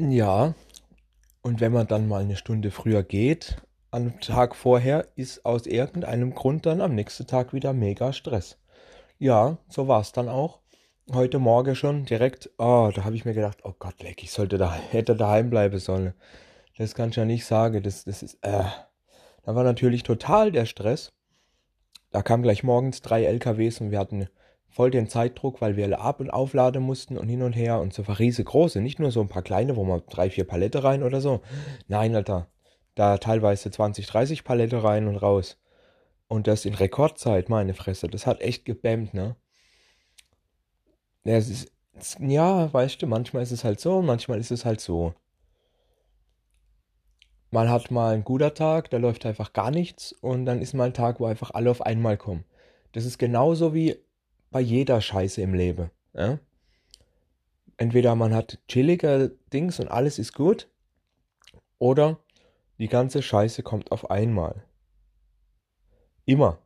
Ja, und wenn man dann mal eine Stunde früher geht, am Tag vorher, ist aus irgendeinem Grund dann am nächsten Tag wieder mega Stress. Ja, so war es dann auch. Heute Morgen schon direkt, oh, da habe ich mir gedacht, oh Gott, leck, ich sollte da, hätte daheim bleiben sollen. Das kann ich ja nicht sagen, das, das ist, äh. Da war natürlich total der Stress. Da kamen gleich morgens drei LKWs und wir hatten voll den Zeitdruck, weil wir alle ab- und aufladen mussten und hin und her und so riesengroße, nicht nur so ein paar kleine, wo man drei, vier Palette rein oder so. Nein, Alter, da teilweise 20, 30 Palette rein und raus. Und das in Rekordzeit, meine Fresse, das hat echt gebämmt, ne? Ja, es ist, ja, weißt du, manchmal ist es halt so manchmal ist es halt so. Man hat mal einen guter Tag, da läuft einfach gar nichts und dann ist mal ein Tag, wo einfach alle auf einmal kommen. Das ist genauso wie bei jeder Scheiße im Leben. Ja? Entweder man hat chillige Dings und alles ist gut, oder die ganze Scheiße kommt auf einmal. Immer.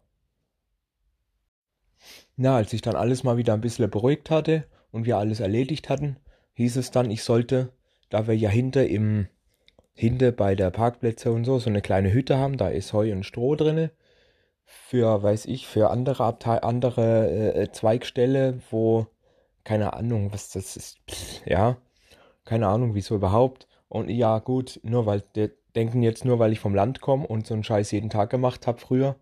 Na, als ich dann alles mal wieder ein bisschen beruhigt hatte und wir alles erledigt hatten, hieß es dann, ich sollte, da wir ja hinter im, hinter bei der Parkplätze und so, so eine kleine Hütte haben, da ist Heu und Stroh drinne, für, weiß ich, für andere Abteil, andere äh, Zweigstelle, wo, keine Ahnung, was das ist, pff, ja, keine Ahnung, wieso überhaupt. Und ja, gut, nur weil, die denken jetzt nur, weil ich vom Land komme und so einen Scheiß jeden Tag gemacht habe früher.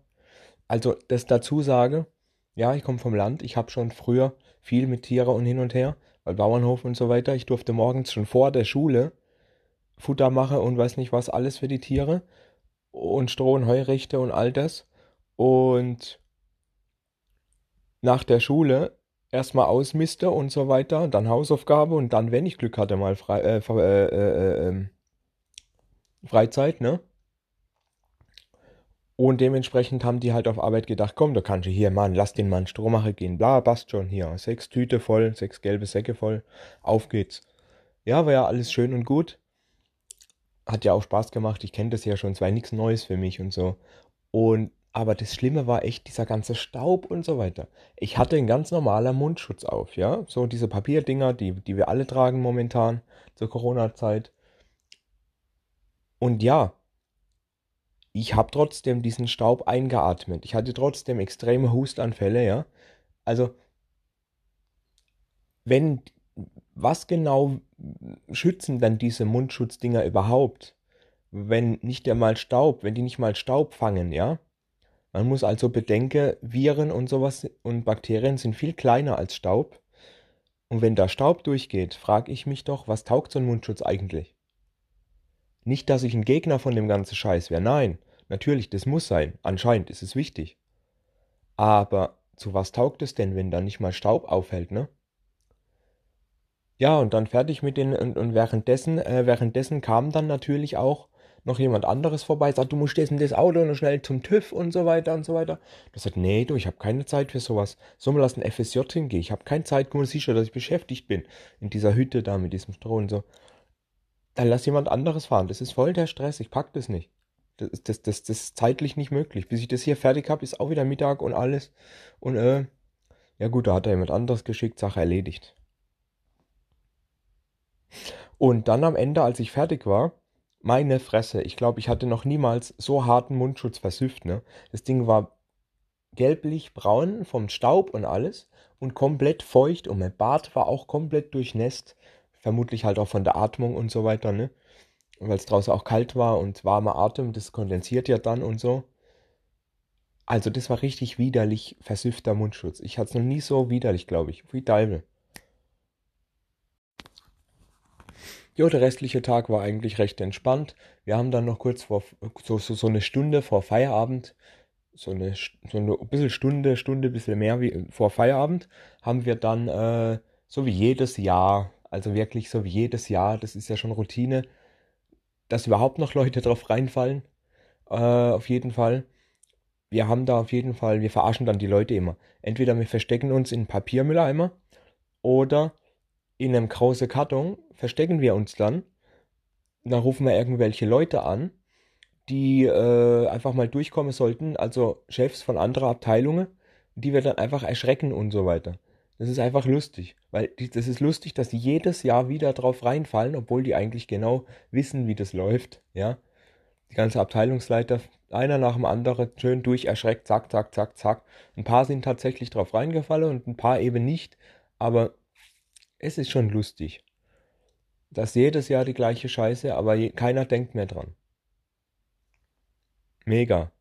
Also, das dazu sage, ja, ich komme vom Land, ich habe schon früher viel mit Tieren und hin und her, weil Bauernhof und so weiter, ich durfte morgens schon vor der Schule Futter machen und weiß nicht was alles für die Tiere und Stroh und Heurichte und all das. Und nach der Schule erstmal ausmiste und so weiter, dann Hausaufgabe und dann, wenn ich Glück hatte, mal frei, äh, äh, äh, ähm, Freizeit, ne? Und dementsprechend haben die halt auf Arbeit gedacht, komm, da kannst du hier, Mann, lass den Mann Strohmacher gehen, bla, passt schon, hier, sechs Tüte voll, sechs gelbe Säcke voll, auf geht's. Ja, war ja alles schön und gut. Hat ja auch Spaß gemacht, ich kenne das ja schon, es war nichts Neues für mich und so. Und aber das Schlimme war echt dieser ganze Staub und so weiter. Ich hatte einen ganz normalen Mundschutz auf, ja. So diese Papierdinger, die, die wir alle tragen momentan zur Corona-Zeit. Und ja, ich habe trotzdem diesen Staub eingeatmet. Ich hatte trotzdem extreme Hustanfälle, ja. Also, wenn, was genau schützen dann diese Mundschutzdinger überhaupt? Wenn nicht einmal Staub, wenn die nicht mal Staub fangen, ja? Man muss also bedenken, Viren und sowas und Bakterien sind viel kleiner als Staub. Und wenn da Staub durchgeht, frage ich mich doch, was taugt so ein Mundschutz eigentlich? Nicht, dass ich ein Gegner von dem ganzen Scheiß wäre, nein. Natürlich, das muss sein. Anscheinend ist es wichtig. Aber zu was taugt es denn, wenn da nicht mal Staub aufhält, ne? Ja, und dann fertig mit den, und, und währenddessen, äh, währenddessen kam dann natürlich auch noch jemand anderes vorbei, sagt, du musst jetzt in das Auto noch schnell zum TÜV und so weiter und so weiter. Das sagt, nee, du, ich habe keine Zeit für sowas. Soll mal lassen FSJ hingehen. Ich habe keine Zeit, guck mal, siehst du, dass ich beschäftigt bin. In dieser Hütte da mit diesem Stroh und so. Dann lass jemand anderes fahren. Das ist voll der Stress. Ich pack das nicht. Das, das, das, das ist zeitlich nicht möglich. Bis ich das hier fertig habe, ist auch wieder Mittag und alles. Und äh, ja gut, da hat er jemand anderes geschickt, Sache erledigt. Und dann am Ende, als ich fertig war, meine Fresse, ich glaube, ich hatte noch niemals so harten Mundschutz versüfft, ne? Das Ding war gelblich-braun vom Staub und alles und komplett feucht und mein Bart war auch komplett durchnässt. Vermutlich halt auch von der Atmung und so weiter, ne? Weil es draußen auch kalt war und warmer Atem, das kondensiert ja dann und so. Also das war richtig widerlich versüffter Mundschutz. Ich hatte es noch nie so widerlich, glaube ich. Wie Deibel. Jo, der restliche Tag war eigentlich recht entspannt. Wir haben dann noch kurz vor, so, so, so eine Stunde vor Feierabend, so eine, so eine bisschen Stunde, Stunde, bisschen mehr wie vor Feierabend, haben wir dann, äh, so wie jedes Jahr, also wirklich so wie jedes Jahr, das ist ja schon Routine, dass überhaupt noch Leute drauf reinfallen. Äh, auf jeden Fall. Wir haben da auf jeden Fall, wir verarschen dann die Leute immer. Entweder wir verstecken uns in Papiermülleimer oder in einem großen Karton verstecken wir uns dann. Dann rufen wir irgendwelche Leute an, die äh, einfach mal durchkommen sollten, also Chefs von anderer Abteilungen, die wir dann einfach erschrecken und so weiter. Das ist einfach lustig, weil das ist lustig, dass die jedes Jahr wieder drauf reinfallen, obwohl die eigentlich genau wissen, wie das läuft, ja. Die ganze Abteilungsleiter, einer nach dem anderen, schön durch erschreckt, zack, zack, zack, zack. Ein paar sind tatsächlich drauf reingefallen und ein paar eben nicht, aber es ist schon lustig. Das jedes Jahr die gleiche Scheiße, aber keiner denkt mehr dran. Mega.